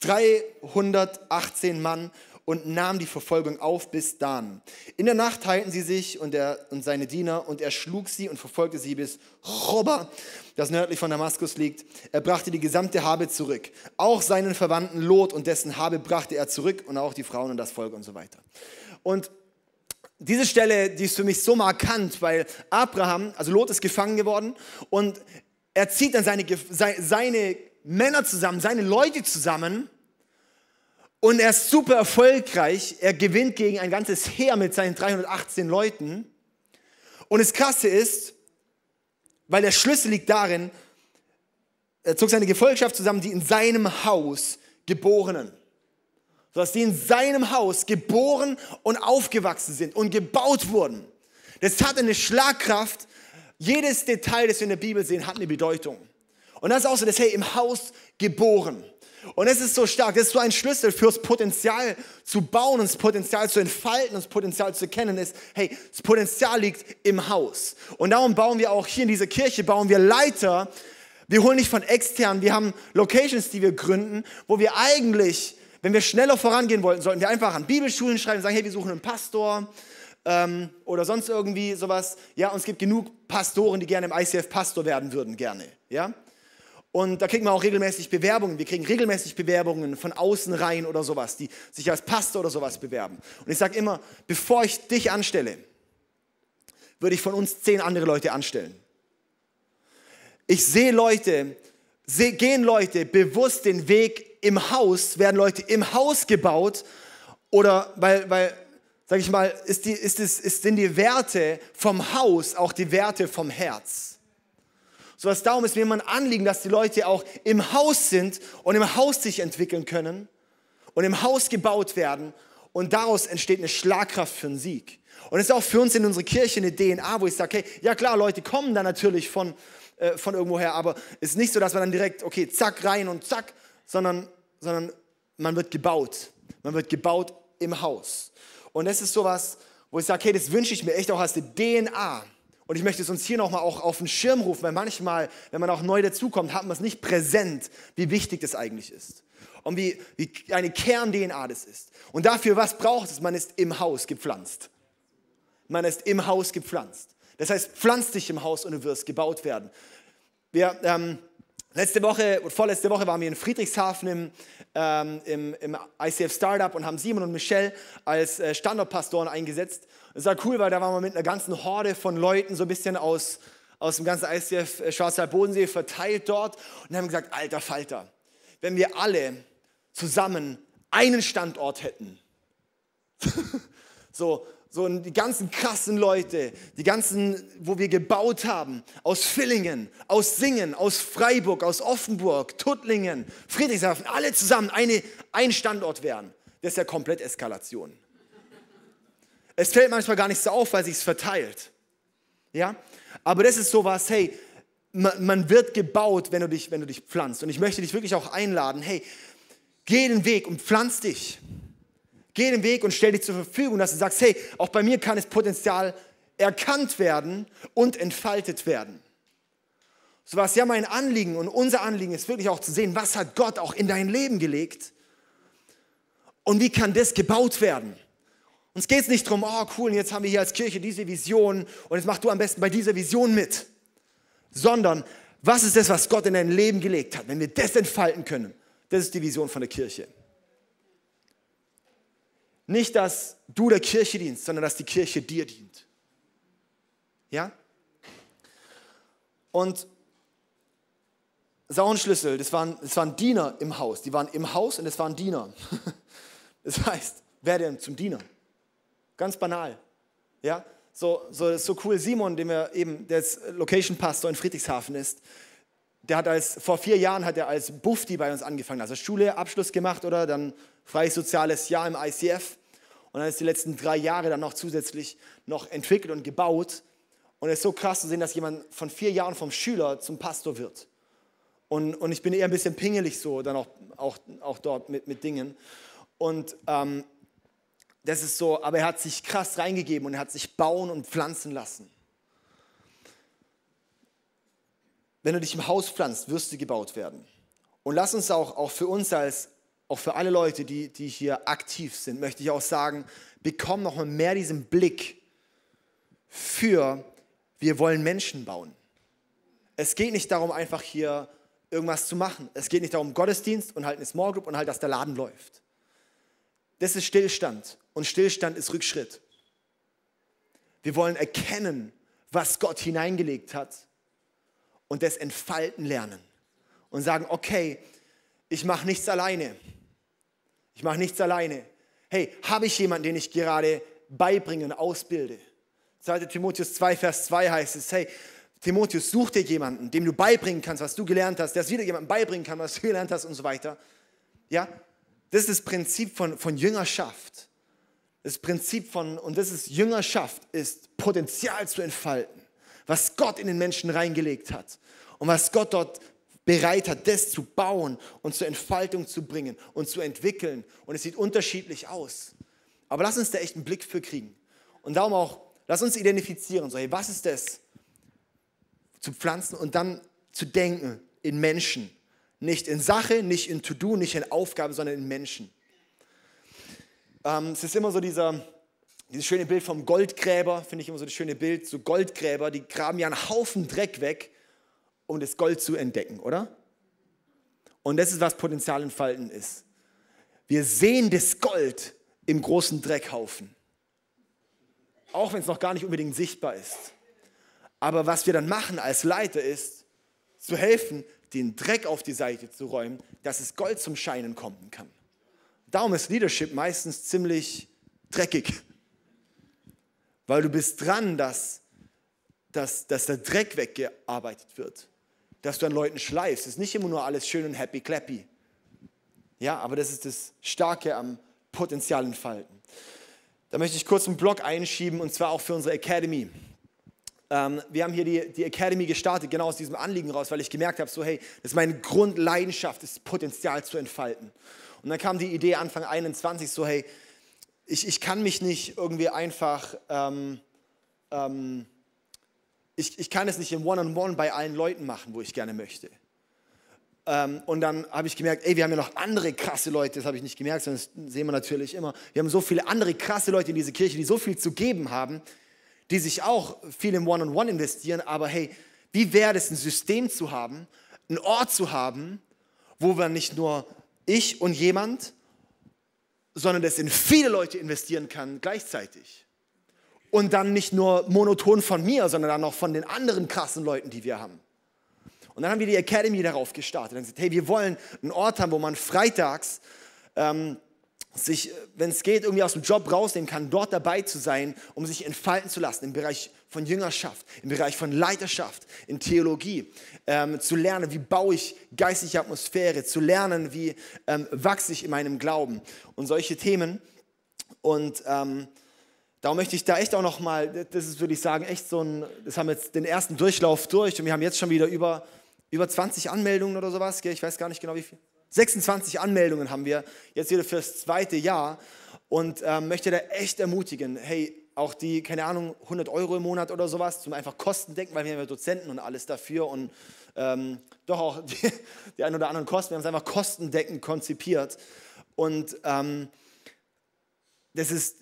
318 Mann und nahm die Verfolgung auf bis Dan. In der Nacht teilten sie sich und, er, und seine Diener und er schlug sie und verfolgte sie bis Choba, das nördlich von Damaskus liegt. Er brachte die gesamte Habe zurück. Auch seinen Verwandten Lot und dessen Habe brachte er zurück und auch die Frauen und das Volk und so weiter. Und diese Stelle, die ist für mich so markant, weil Abraham, also Lot ist gefangen geworden und er zieht dann seine, seine Männer zusammen, seine Leute zusammen und er ist super erfolgreich. Er gewinnt gegen ein ganzes Heer mit seinen 318 Leuten. Und das Krasse ist, weil der Schlüssel liegt darin, er zog seine Gefolgschaft zusammen, die in seinem Haus geborenen. Sodass die in seinem Haus geboren und aufgewachsen sind und gebaut wurden. Das hat eine Schlagkraft. Jedes Detail, das wir in der Bibel sehen, hat eine Bedeutung. Und das ist auch so, dass, hey, im Haus geboren. Und es ist so stark, das ist so ein Schlüssel fürs Potenzial zu bauen das Potenzial zu entfalten das Potenzial zu kennen ist, hey, das Potenzial liegt im Haus. Und darum bauen wir auch hier in dieser Kirche, bauen wir Leiter. Wir holen nicht von extern, wir haben Locations, die wir gründen, wo wir eigentlich, wenn wir schneller vorangehen wollten, sollten wir einfach an Bibelschulen schreiben und sagen, hey, wir suchen einen Pastor ähm, oder sonst irgendwie sowas. Ja, und es gibt genug Pastoren, die gerne im ICF Pastor werden würden, gerne. Ja, und da kriegen wir auch regelmäßig Bewerbungen. Wir kriegen regelmäßig Bewerbungen von außen rein oder sowas, die sich als Pastor oder sowas bewerben. Und ich sage immer, bevor ich dich anstelle, würde ich von uns zehn andere Leute anstellen. Ich sehe Leute, seh, gehen Leute bewusst den Weg im Haus, werden Leute im Haus gebaut oder weil, weil sag ich mal, ist die, ist es, ist, sind die Werte vom Haus auch die Werte vom Herz. So was darum ist mir immer ein Anliegen, dass die Leute auch im Haus sind und im Haus sich entwickeln können und im Haus gebaut werden und daraus entsteht eine Schlagkraft für einen Sieg. Und es ist auch für uns in unserer Kirche eine DNA, wo ich sage, hey, ja klar, Leute kommen da natürlich von, äh, von irgendwoher, aber es ist nicht so, dass man dann direkt, okay, zack, rein und zack, sondern, sondern man wird gebaut. Man wird gebaut im Haus. Und das ist sowas, wo ich sage, hey, das wünsche ich mir echt auch als die DNA. Und ich möchte es uns hier nochmal auch auf den Schirm rufen, weil manchmal, wenn man auch neu dazukommt, hat man es nicht präsent, wie wichtig das eigentlich ist. Und wie, wie eine Kern-DNA das ist. Und dafür, was braucht es? Man ist im Haus gepflanzt. Man ist im Haus gepflanzt. Das heißt, pflanz dich im Haus und du wirst gebaut werden. Wir, ähm, letzte Woche, vorletzte Woche waren wir in Friedrichshafen im, ähm, im, im, ICF Startup und haben Simon und Michelle als äh, Standortpastoren eingesetzt. Das war cool, weil da waren wir mit einer ganzen Horde von Leuten so ein bisschen aus, aus dem ganzen ICF äh, Schwarzwald Bodensee verteilt dort und haben gesagt, alter Falter, wenn wir alle zusammen einen Standort hätten, so so die ganzen krassen Leute, die ganzen, wo wir gebaut haben, aus Villingen, aus Singen, aus Freiburg, aus Offenburg, Tuttlingen, Friedrichshafen, alle zusammen eine, ein Standort wären. Das ist ja komplett Eskalation. Es fällt manchmal gar nicht so auf, weil sich es verteilt. Ja? Aber das ist sowas, hey, man, man wird gebaut, wenn du, dich, wenn du dich pflanzt. Und ich möchte dich wirklich auch einladen, hey, geh den Weg und pflanz dich. Geh den Weg und stell dich zur Verfügung, dass du sagst, hey, auch bei mir kann es Potenzial erkannt werden und entfaltet werden. So war es ja mein Anliegen und unser Anliegen ist wirklich auch zu sehen, was hat Gott auch in dein Leben gelegt und wie kann das gebaut werden. Uns geht es nicht darum, oh cool, jetzt haben wir hier als Kirche diese Vision und jetzt mach du am besten bei dieser Vision mit, sondern was ist das, was Gott in dein Leben gelegt hat? Wenn wir das entfalten können, das ist die Vision von der Kirche. Nicht, dass du der Kirche dienst, sondern dass die Kirche dir dient. Ja? Und Sauenschlüssel, das waren, das waren Diener im Haus. Die waren im Haus und es waren Diener. Das heißt, wer denn zum Diener? Ganz banal. Ja? So, so, so cool. Simon, dem wir eben, der jetzt Location Pastor in Friedrichshafen ist, der hat als, vor vier Jahren hat er als Bufti bei uns angefangen, also Schule, Abschluss gemacht oder dann freies soziales Jahr im ICF und dann ist die letzten drei Jahre dann noch zusätzlich noch entwickelt und gebaut. Und es ist so krass zu sehen, dass jemand von vier Jahren vom Schüler zum Pastor wird. Und, und ich bin eher ein bisschen pingelig so, dann auch, auch, auch dort mit, mit Dingen. Und ähm, das ist so, aber er hat sich krass reingegeben und er hat sich bauen und pflanzen lassen. Wenn du dich im Haus pflanzt, wirst du gebaut werden. Und lass uns auch, auch für uns als, auch für alle Leute, die, die hier aktiv sind, möchte ich auch sagen, bekomm noch mal mehr diesen Blick für, wir wollen Menschen bauen. Es geht nicht darum, einfach hier irgendwas zu machen. Es geht nicht darum, Gottesdienst und halt eine Small Group und halt, dass der Laden läuft. Das ist Stillstand und Stillstand ist Rückschritt. Wir wollen erkennen, was Gott hineingelegt hat und das entfalten lernen und sagen, okay, ich mache nichts alleine. Ich mache nichts alleine. Hey, habe ich jemanden, den ich gerade beibringen, ausbilde? 2. Timotheus 2, Vers 2 heißt es, hey, Timotheus, such dir jemanden, dem du beibringen kannst, was du gelernt hast, der es wieder jemandem beibringen kann, was du gelernt hast und so weiter. Ja, das ist das Prinzip von, von Jüngerschaft. Das Prinzip von, und das ist Jüngerschaft, ist Potenzial zu entfalten, was Gott in den Menschen reingelegt hat und was Gott dort bereit hat, das zu bauen und zur Entfaltung zu bringen und zu entwickeln. Und es sieht unterschiedlich aus. Aber lass uns da echt einen Blick für kriegen. Und darum auch, lass uns identifizieren, so, hey, was ist das? Zu pflanzen und dann zu denken in Menschen. Nicht in Sache, nicht in To-Do, nicht in Aufgabe, sondern in Menschen. Ähm, es ist immer so dieser, dieses schöne Bild vom Goldgräber, finde ich immer so das schöne Bild. So Goldgräber, die graben ja einen Haufen Dreck weg um das Gold zu entdecken, oder? Und das ist, was Potenzial entfalten ist. Wir sehen das Gold im großen Dreckhaufen. Auch wenn es noch gar nicht unbedingt sichtbar ist. Aber was wir dann machen als Leiter ist, zu helfen, den Dreck auf die Seite zu räumen, dass es Gold zum Scheinen kommen kann. Darum ist Leadership meistens ziemlich dreckig, weil du bist dran, dass, dass, dass der Dreck weggearbeitet wird, dass du an Leuten schleifst. Es ist nicht immer nur alles schön und happy clappy. Ja, aber das ist das Starke am Potenzial entfalten. Da möchte ich kurz einen Blog einschieben und zwar auch für unsere Academy. Ähm, wir haben hier die, die Academy gestartet, genau aus diesem Anliegen raus, weil ich gemerkt habe, so hey, das ist meine Grundleidenschaft, das Potenzial zu entfalten. Und dann kam die Idee Anfang 21 so, hey, ich, ich kann mich nicht irgendwie einfach, ähm, ähm, ich, ich kann es nicht im One-on-One -on -One bei allen Leuten machen, wo ich gerne möchte. Ähm, und dann habe ich gemerkt, ey, wir haben ja noch andere krasse Leute, das habe ich nicht gemerkt, sondern das sehen wir natürlich immer. Wir haben so viele andere krasse Leute in dieser Kirche, die so viel zu geben haben, die sich auch viel im One-on-One -on -One investieren. Aber hey, wie wäre es, ein System zu haben, einen Ort zu haben, wo wir nicht nur ich und jemand, sondern das in viele Leute investieren kann gleichzeitig. Und dann nicht nur monoton von mir, sondern dann auch von den anderen krassen Leuten, die wir haben. Und dann haben wir die Academy darauf gestartet. Dann gesagt, hey, wir wollen einen Ort haben, wo man freitags ähm, sich, wenn es geht, irgendwie aus dem Job rausnehmen kann, dort dabei zu sein, um sich entfalten zu lassen im Bereich von Jüngerschaft, im Bereich von Leiterschaft, in Theologie, ähm, zu lernen, wie baue ich geistliche Atmosphäre, zu lernen, wie ähm, wachse ich in meinem Glauben und solche Themen. Und ähm, Darum möchte ich da echt auch noch mal, das ist, würde ich sagen, echt so ein, das haben jetzt den ersten Durchlauf durch und wir haben jetzt schon wieder über über 20 Anmeldungen oder sowas, ich weiß gar nicht genau wie viel. 26 Anmeldungen haben wir jetzt wieder fürs zweite Jahr und ähm, möchte da echt ermutigen, hey, auch die, keine Ahnung, 100 Euro im Monat oder sowas, zum einfach Kosten denken, weil wir haben ja Dozenten und alles dafür und ähm, doch auch die, die ein oder anderen Kosten, wir haben es einfach kostendeckend konzipiert und ähm, das ist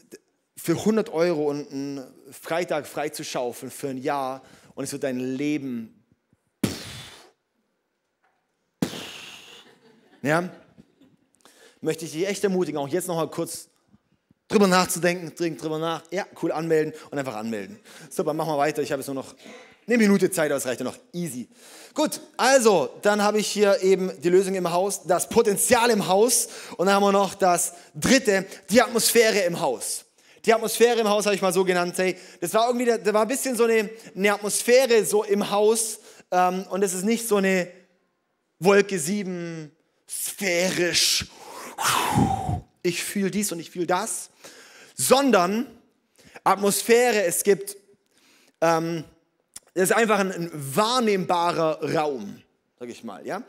für 100 Euro und einen Freitag freizuschaufeln für ein Jahr und es wird dein Leben Ja? Möchte ich dich echt ermutigen, auch jetzt nochmal kurz drüber nachzudenken, dringend drüber nach. Ja, cool, anmelden und einfach anmelden. Super, machen wir weiter. Ich habe jetzt nur noch eine Minute Zeit, aber es reicht ja noch easy. Gut, also, dann habe ich hier eben die Lösung im Haus, das Potenzial im Haus und dann haben wir noch das dritte, die Atmosphäre im Haus. Die Atmosphäre im Haus habe ich mal so genannt. Hey, das war irgendwie, da war ein bisschen so eine, eine Atmosphäre so im Haus ähm, und es ist nicht so eine Wolke 7, sphärisch, ich fühle dies und ich fühle das, sondern Atmosphäre, es gibt, ähm, es ist einfach ein, ein wahrnehmbarer Raum, sage ich mal, ja.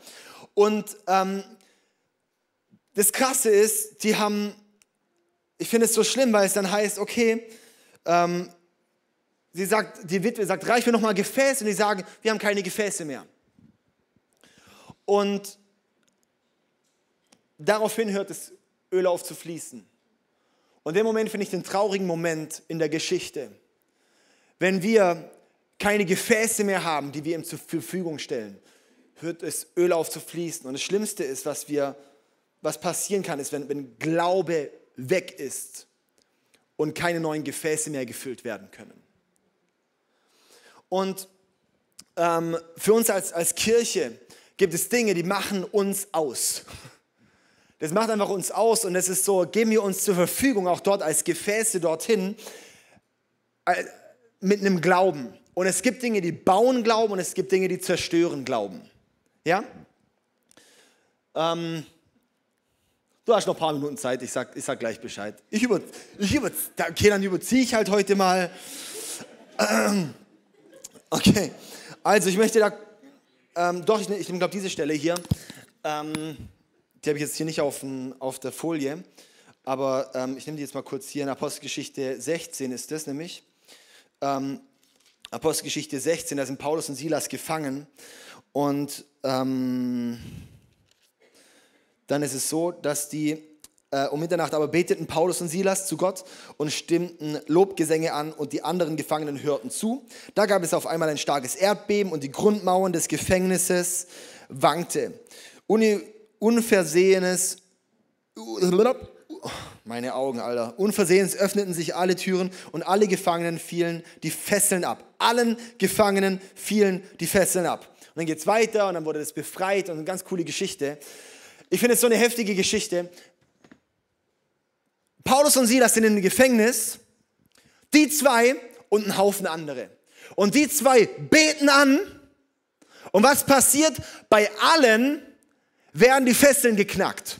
Und ähm, das Krasse ist, die haben, ich finde es so schlimm, weil es dann heißt, okay, ähm, sie sagt, die Witwe sagt, reich mir noch mal Gefäße und die sagen, wir haben keine Gefäße mehr. Und Daraufhin hört das Öl auf zu fließen. Und dem Moment finde ich den traurigen Moment in der Geschichte, wenn wir keine Gefäße mehr haben, die wir ihm zur Verfügung stellen, hört das Öl auf zu fließen. Und das Schlimmste ist, was, wir, was passieren kann, ist, wenn, wenn Glaube weg ist und keine neuen Gefäße mehr gefüllt werden können. Und ähm, für uns als, als Kirche gibt es Dinge, die machen uns aus. Das macht einfach uns aus und es ist so, geben wir uns zur Verfügung, auch dort als Gefäße dorthin, äh, mit einem Glauben. Und es gibt Dinge, die bauen Glauben und es gibt Dinge, die zerstören Glauben. Ja? Ähm, du hast noch ein paar Minuten Zeit, ich sag, ich sag gleich Bescheid. Ich über, ich über, okay, dann überziehe ich halt heute mal. Ähm, okay, also ich möchte da, ähm, doch, ich, ich glaube diese Stelle hier. Ähm, die habe ich jetzt hier nicht auf, auf der Folie, aber ähm, ich nehme die jetzt mal kurz hier in Apostelgeschichte 16 ist das nämlich. Ähm, Apostelgeschichte 16, da sind Paulus und Silas gefangen und ähm, dann ist es so, dass die äh, um Mitternacht aber beteten Paulus und Silas zu Gott und stimmten Lobgesänge an und die anderen Gefangenen hörten zu. Da gab es auf einmal ein starkes Erdbeben und die Grundmauern des Gefängnisses wankte. Uni unversehenes, meine Augen, Alter, unversehens öffneten sich alle Türen und alle Gefangenen fielen die Fesseln ab. Allen Gefangenen fielen die Fesseln ab. Und dann geht es weiter und dann wurde das befreit und eine ganz coole Geschichte. Ich finde es so eine heftige Geschichte. Paulus und Silas sind im Gefängnis, die zwei und ein Haufen andere. Und die zwei beten an. Und was passiert? Bei allen werden die Fesseln geknackt.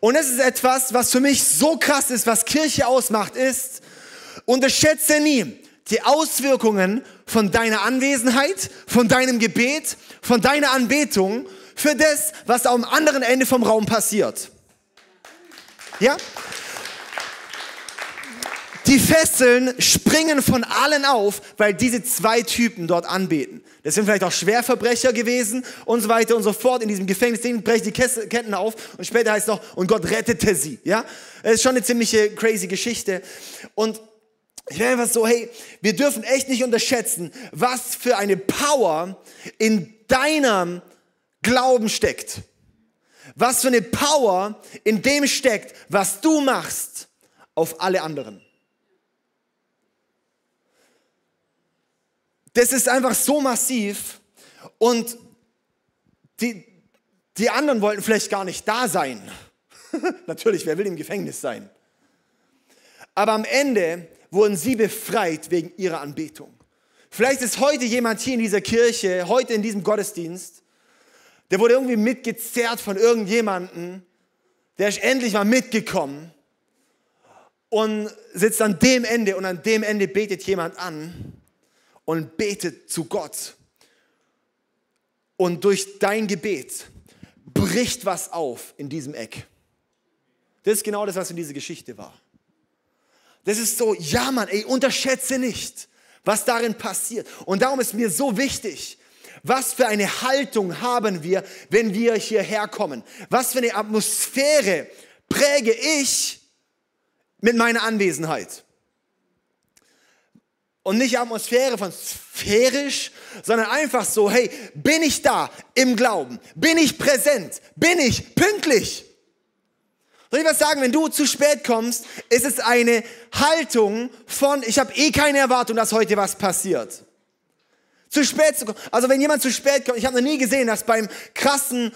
Und es ist etwas, was für mich so krass ist, was Kirche ausmacht, ist, unterschätze nie die Auswirkungen von deiner Anwesenheit, von deinem Gebet, von deiner Anbetung für das, was am anderen Ende vom Raum passiert. Ja? Die Fesseln springen von allen auf, weil diese zwei Typen dort anbeten. Das sind vielleicht auch Schwerverbrecher gewesen und so weiter und so fort. In diesem Gefängnis denen brechen die Ketten auf und später heißt es noch, und Gott rettete sie. Ja, das ist schon eine ziemliche crazy Geschichte. Und ich wäre einfach so, hey, wir dürfen echt nicht unterschätzen, was für eine Power in deinem Glauben steckt. Was für eine Power in dem steckt, was du machst auf alle anderen. Das ist einfach so massiv und die, die anderen wollten vielleicht gar nicht da sein. Natürlich, wer will im Gefängnis sein? Aber am Ende wurden sie befreit wegen ihrer Anbetung. Vielleicht ist heute jemand hier in dieser Kirche, heute in diesem Gottesdienst, der wurde irgendwie mitgezerrt von irgendjemandem, der ist endlich mal mitgekommen und sitzt an dem Ende und an dem Ende betet jemand an und betet zu Gott. Und durch dein Gebet bricht was auf in diesem Eck. Das ist genau das, was in dieser Geschichte war. Das ist so, ja Mann, ey, unterschätze nicht, was darin passiert. Und darum ist mir so wichtig, was für eine Haltung haben wir, wenn wir hierher kommen? Was für eine Atmosphäre präge ich mit meiner Anwesenheit? Und nicht Atmosphäre von sphärisch, sondern einfach so, hey, bin ich da im Glauben? Bin ich präsent? Bin ich pünktlich? Soll ich was sagen, wenn du zu spät kommst, ist es eine Haltung von, ich habe eh keine Erwartung, dass heute was passiert. Zu spät zu kommen. Also wenn jemand zu spät kommt, ich habe noch nie gesehen, dass beim krassen,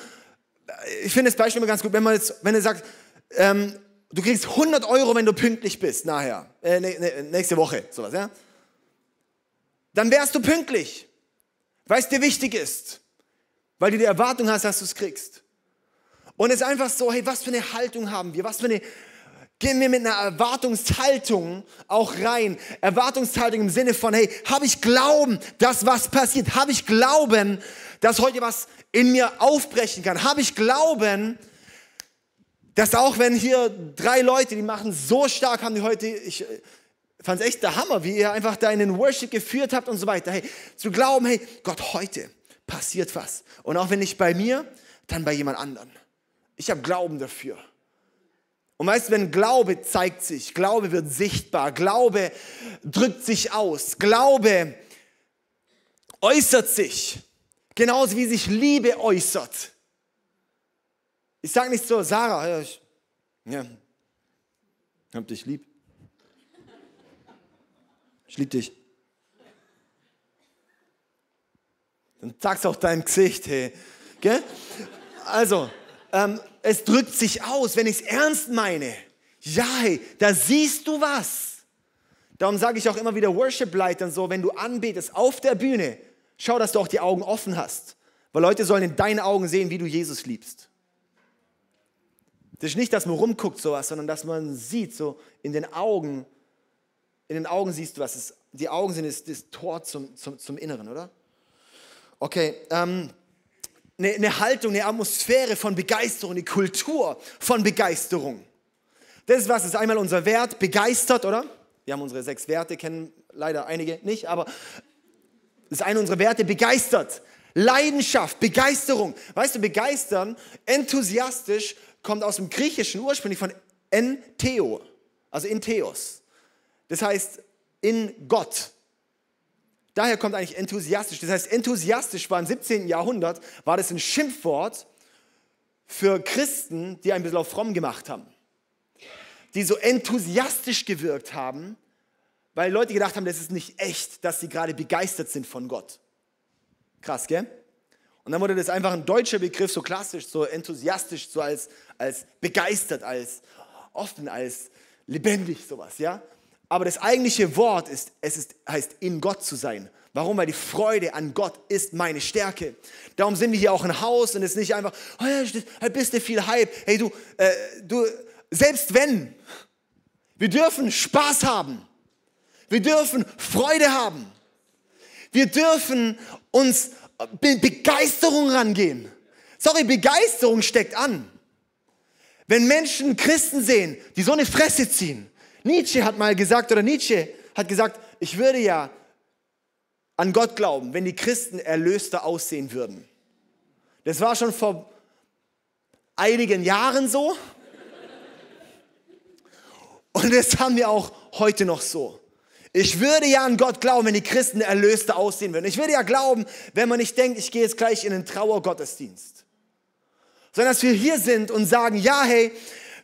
ich finde das Beispiel immer ganz gut, wenn man jetzt, wenn er sagt, ähm, du kriegst 100 Euro, wenn du pünktlich bist, nachher, äh, nächste Woche, sowas, ja dann wärst du pünktlich, weil es dir wichtig ist, weil du die Erwartung hast, dass du es kriegst. Und es ist einfach so, hey, was für eine Haltung haben wir? Was für eine, gehen wir mit einer Erwartungshaltung auch rein? Erwartungshaltung im Sinne von, hey, habe ich Glauben, dass was passiert? Habe ich Glauben, dass heute was in mir aufbrechen kann? Habe ich Glauben, dass auch wenn hier drei Leute, die machen so stark, haben die heute, ich, fand es echt der Hammer, wie ihr einfach da in Worship geführt habt und so weiter. Hey, zu glauben, hey, Gott, heute passiert was. Und auch wenn nicht bei mir, dann bei jemand anderem. Ich habe Glauben dafür. Und weißt du, wenn Glaube zeigt sich, Glaube wird sichtbar, Glaube drückt sich aus, Glaube äußert sich, genauso wie sich Liebe äußert. Ich sage nicht so, Sarah, ich ja, hab dich lieb. Ich liebe dich. Dann sag's auch deinem Gesicht, hey. Gell? Also, ähm, es drückt sich aus, wenn ich es ernst meine. Ja, hey, da siehst du was. Darum sage ich auch immer wieder Worship-Leitern so, wenn du anbetest auf der Bühne, schau, dass du auch die Augen offen hast. Weil Leute sollen in deinen Augen sehen, wie du Jesus liebst. Das ist nicht, dass man rumguckt sowas, sondern dass man sieht so in den Augen, in den Augen siehst du was. Ist, die Augen sind das, das Tor zum, zum, zum Inneren, oder? Okay, ähm, eine, eine Haltung, eine Atmosphäre von Begeisterung, eine Kultur von Begeisterung. Das ist was, ist einmal unser Wert, begeistert, oder? Wir haben unsere sechs Werte, kennen leider einige nicht, aber das ist eine unserer Werte, begeistert. Leidenschaft, Begeisterung. Weißt du, begeistern, enthusiastisch, kommt aus dem Griechischen ursprünglich von entheo, also entheos. Das heißt, in Gott. Daher kommt eigentlich enthusiastisch. Das heißt, enthusiastisch war im 17. Jahrhundert, war das ein Schimpfwort für Christen, die ein bisschen auf fromm gemacht haben. Die so enthusiastisch gewirkt haben, weil Leute gedacht haben, das ist nicht echt, dass sie gerade begeistert sind von Gott. Krass, gell? Und dann wurde das einfach ein deutscher Begriff, so klassisch, so enthusiastisch, so als, als begeistert, als offen, als lebendig, sowas, ja? Aber das eigentliche Wort ist, es ist, heißt, in Gott zu sein. Warum? Weil die Freude an Gott ist meine Stärke. Darum sind wir hier auch ein Haus und es ist nicht einfach, oh ja, bist du viel Hype. Hey, du, äh, du, selbst wenn, wir dürfen Spaß haben. Wir dürfen Freude haben. Wir dürfen uns mit Begeisterung rangehen. Sorry, Begeisterung steckt an. Wenn Menschen Christen sehen, die so eine Fresse ziehen. Nietzsche hat mal gesagt, oder Nietzsche hat gesagt, ich würde ja an Gott glauben, wenn die Christen erlöster aussehen würden. Das war schon vor einigen Jahren so. Und das haben wir auch heute noch so. Ich würde ja an Gott glauben, wenn die Christen erlöster aussehen würden. Ich würde ja glauben, wenn man nicht denkt, ich gehe jetzt gleich in den Trauergottesdienst. Sondern dass wir hier sind und sagen, ja, hey,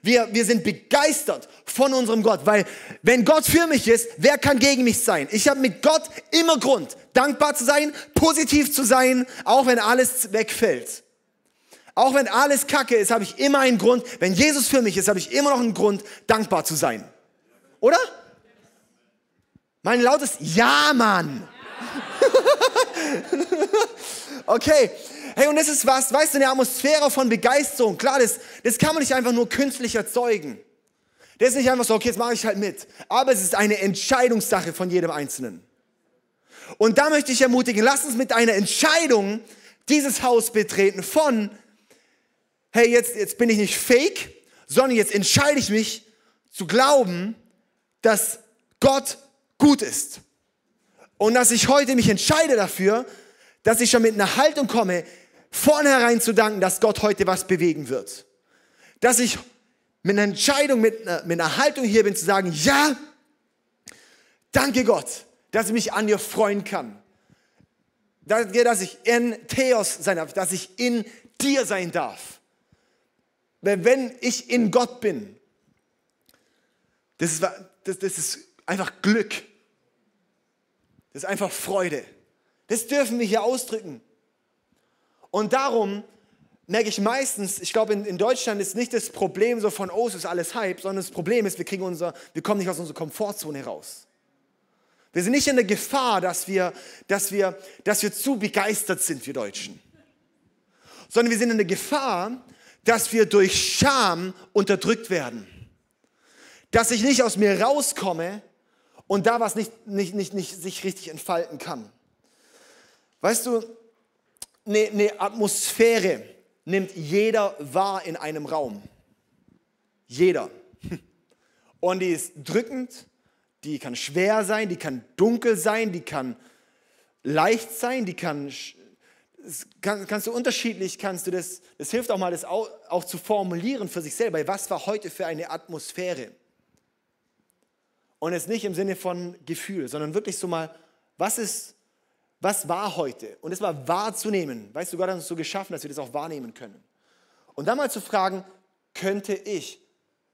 wir, wir sind begeistert von unserem Gott, weil wenn Gott für mich ist, wer kann gegen mich sein? Ich habe mit Gott immer Grund, dankbar zu sein, positiv zu sein, auch wenn alles wegfällt. Auch wenn alles Kacke ist, habe ich immer einen Grund. Wenn Jesus für mich ist, habe ich immer noch einen Grund, dankbar zu sein. Oder? Mein lautes Ja, Mann. okay. Hey, und das ist was, weißt du, eine Atmosphäre von Begeisterung. Klar, das, das kann man nicht einfach nur künstlich erzeugen. Das ist nicht einfach so, okay, jetzt mache ich halt mit. Aber es ist eine Entscheidungssache von jedem Einzelnen. Und da möchte ich ermutigen, lass uns mit einer Entscheidung dieses Haus betreten von, hey, jetzt, jetzt bin ich nicht fake, sondern jetzt entscheide ich mich zu glauben, dass Gott gut ist. Und dass ich heute mich entscheide dafür, dass ich schon mit einer Haltung komme, vornherein zu danken, dass Gott heute was bewegen wird. Dass ich mit einer Entscheidung, mit einer, mit einer Haltung hier bin, zu sagen, ja, danke Gott, dass ich mich an dir freuen kann. Danke, dass ich in Theos sein darf, dass ich in dir sein darf. Weil wenn ich in Gott bin, das ist, das, das ist einfach Glück. Das ist einfach Freude. Das dürfen wir hier ausdrücken. Und darum merke ich meistens, ich glaube, in, in, Deutschland ist nicht das Problem so von, oh, es ist alles Hype, sondern das Problem ist, wir, kriegen unser, wir kommen nicht aus unserer Komfortzone raus. Wir sind nicht in der Gefahr, dass wir, dass wir, dass wir zu begeistert sind, wir Deutschen. Sondern wir sind in der Gefahr, dass wir durch Scham unterdrückt werden. Dass ich nicht aus mir rauskomme und da was nicht, nicht, nicht, nicht sich richtig entfalten kann. Weißt du, eine, eine Atmosphäre nimmt jeder wahr in einem Raum. Jeder. Und die ist drückend, die kann schwer sein, die kann dunkel sein, die kann leicht sein, die kann, kann kannst du unterschiedlich, kannst du das, das hilft auch mal, das auch, auch zu formulieren für sich selber. Was war heute für eine Atmosphäre? Und es nicht im Sinne von Gefühl, sondern wirklich so mal, was ist, was war heute? Und es mal wahrzunehmen. Weißt du, Gott hat uns so geschaffen, dass wir das auch wahrnehmen können. Und dann mal zu fragen, könnte ich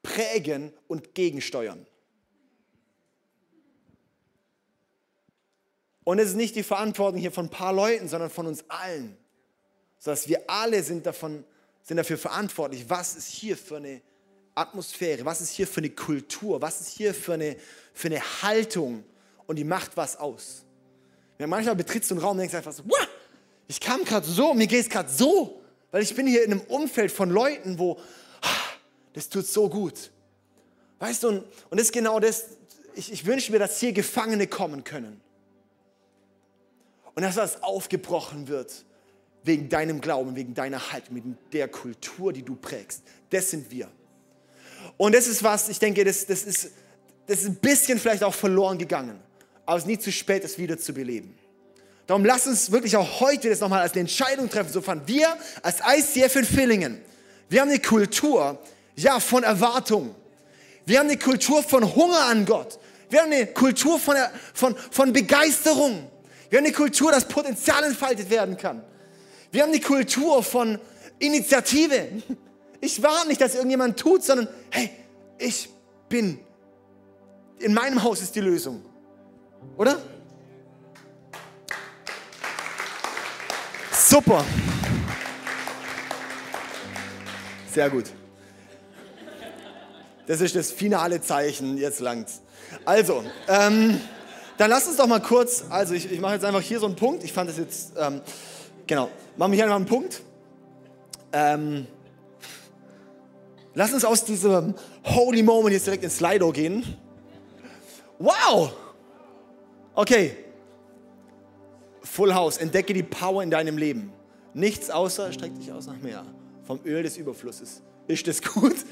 prägen und gegensteuern? Und es ist nicht die Verantwortung hier von ein paar Leuten, sondern von uns allen. Sodass wir alle sind, davon, sind dafür verantwortlich, was ist hier für eine Atmosphäre, was ist hier für eine Kultur, was ist hier für eine, für eine Haltung und die macht was aus. Ja, manchmal betrittst du einen Raum und denkst einfach so, Wah! ich kam gerade so, mir geht es gerade so, weil ich bin hier in einem Umfeld von Leuten, wo ah, das tut so gut. Weißt du, und, und das ist genau das, ich, ich wünsche mir, dass hier Gefangene kommen können. Und dass das aufgebrochen wird wegen deinem Glauben, wegen deiner Haltung, wegen der Kultur, die du prägst. Das sind wir. Und das ist was, ich denke, das, das, ist, das ist ein bisschen vielleicht auch verloren gegangen. Aber es ist nie zu spät, es wieder zu beleben. Darum lass uns wirklich auch heute das nochmal als eine Entscheidung treffen. So fand wir als ICF in Villingen, wir haben eine Kultur, ja, von Erwartung. Wir haben eine Kultur von Hunger an Gott. Wir haben eine Kultur von, von, von Begeisterung. Wir haben eine Kultur, dass Potenzial entfaltet werden kann. Wir haben eine Kultur von Initiative. Ich warte nicht, dass irgendjemand tut, sondern hey, ich bin. In meinem Haus ist die Lösung. Oder? Super. Sehr gut. Das ist das finale Zeichen, jetzt langt's. Also, ähm, dann lass uns doch mal kurz, also ich, ich mache jetzt einfach hier so einen Punkt. Ich fand das jetzt, ähm, genau, machen wir hier einfach einen Punkt. Ähm, lass uns aus diesem Holy Moment jetzt direkt ins Slido gehen. Wow! Okay. Full House, entdecke die Power in deinem Leben. Nichts außer, streck dich aus nach mehr. Vom Öl des Überflusses. Ist das gut?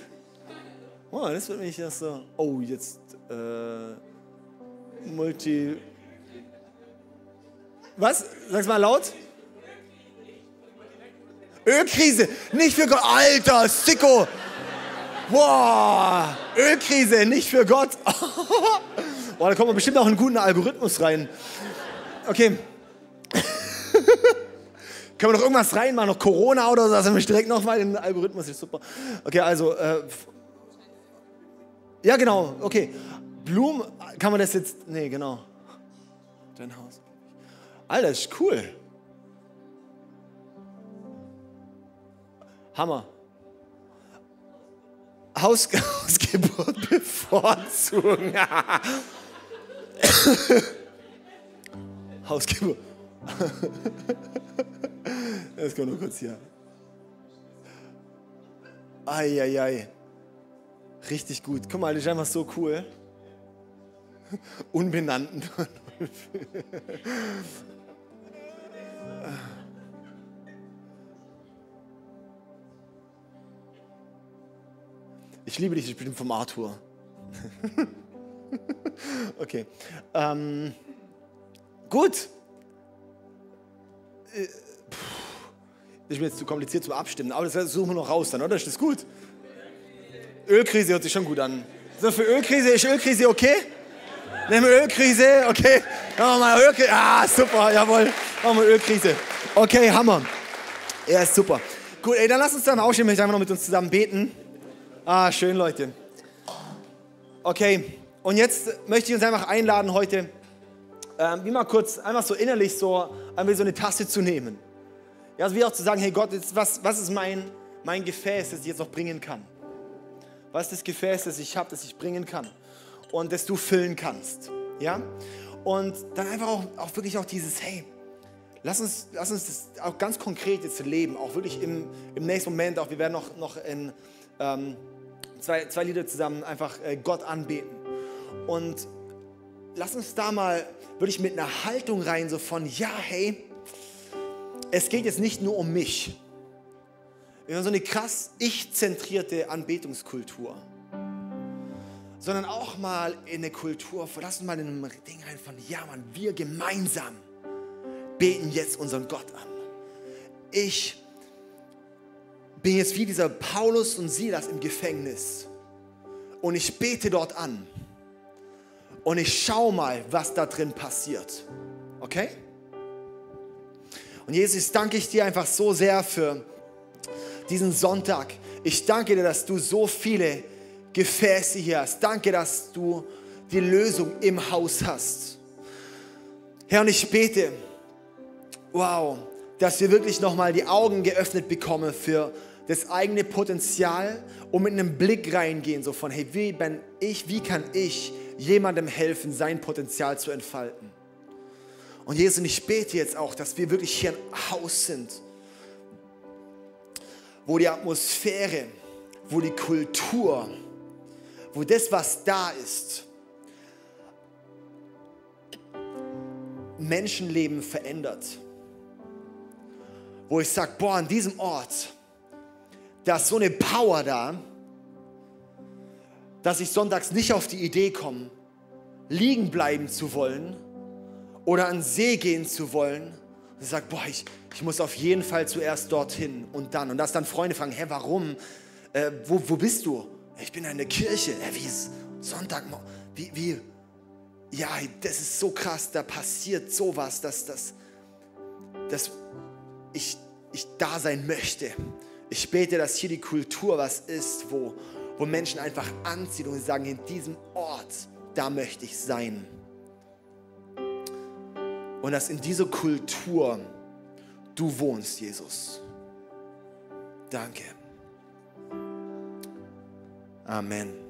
Oh, das wird mich erst so. Oh, jetzt äh, Multi. Was? Sag's mal laut. Ölkrise, nicht für Gott. Alter, Sicko. Boah, Ölkrise, nicht für Gott. Boah, da kommt man bestimmt auch einen guten Algorithmus rein. Okay. Können wir noch irgendwas reinmachen, noch Corona oder so, dass wir direkt nochmal den Algorithmus ist super. Okay, also, äh, ja genau, okay. Blumen, kann man das jetzt, nee, genau. Dein Haus. Alter, das ist cool. Hammer. Haus, Hausgeburt bevorzugen. Hausgeburt. Das kommt nur kurz hier. Eieiei. Richtig gut. Guck mal, das ist einfach so cool. Unbenannten. Ich liebe dich, ich bin vom Arthur. okay. Ähm, gut. Äh, ich bin jetzt zu kompliziert zum Abstimmen, aber das suchen wir noch raus dann, oder? Ist das gut? Ölkrise hört sich schon gut an. So, für Ölkrise, ist Ölkrise okay? Nehmen wir Ölkrise, okay. Machen wir mal Ölkrise. Ah, super, jawohl. Machen wir Ölkrise. Okay, Hammer. Ja, ist super. Gut, ey, dann lass uns dann aufstehen, möchte einfach noch mit uns zusammen beten. Ah, schön, Leute. Okay, und jetzt möchte ich uns einfach einladen, heute, ähm, wie mal kurz, einfach so innerlich so, einfach so eine Tasse zu nehmen. Ja, also wie auch zu sagen, hey Gott, jetzt, was, was ist mein, mein Gefäß, das ich jetzt noch bringen kann? Was ist das Gefäß, das ich habe, das ich bringen kann und das du füllen kannst? Ja? Und dann einfach auch, auch wirklich auch dieses, hey, lass uns, lass uns das auch ganz konkret jetzt leben, auch wirklich im, im nächsten Moment, auch wir werden noch, noch in ähm, zwei, zwei Lieder zusammen einfach äh, Gott anbeten. Und lass uns da mal wirklich mit einer Haltung rein, so von, ja, hey, es geht jetzt nicht nur um mich. Wir haben so eine krass ich-zentrierte Anbetungskultur. Sondern auch mal in eine Kultur, lass uns mal in ein Ding rein von, ja Mann, wir gemeinsam beten jetzt unseren Gott an. Ich bin jetzt wie dieser Paulus und Silas im Gefängnis. Und ich bete dort an. Und ich schaue mal, was da drin passiert. Okay? Und Jesus, danke ich dir einfach so sehr für diesen Sonntag. Ich danke dir, dass du so viele Gefäße hier hast. Danke, dass du die Lösung im Haus hast. Herr, und ich bete, wow, dass wir wirklich nochmal die Augen geöffnet bekommen für das eigene Potenzial und mit einem Blick reingehen, so von, hey, wie bin ich, wie kann ich jemandem helfen, sein Potenzial zu entfalten? Und Jesus, ich bete jetzt auch, dass wir wirklich hier ein Haus sind, wo die Atmosphäre, wo die Kultur, wo das, was da ist, Menschenleben verändert. Wo ich sage, boah, an diesem Ort, da ist so eine Power da, dass ich sonntags nicht auf die Idee komme, liegen bleiben zu wollen, oder an See gehen zu wollen und sagt, boah, ich, ich muss auf jeden Fall zuerst dorthin und dann. Und dass dann Freunde fragen, hä, warum? Äh, wo, wo bist du? Ich bin in der Kirche. Hä, wie ist Sonntagmorgen? Wie, wie? Ja, das ist so krass, da passiert sowas, dass, dass, dass ich, ich da sein möchte. Ich bete, dass hier die Kultur was ist, wo, wo Menschen einfach anziehen und sagen, in diesem Ort, da möchte ich sein. Und dass in dieser Kultur du wohnst, Jesus. Danke. Amen.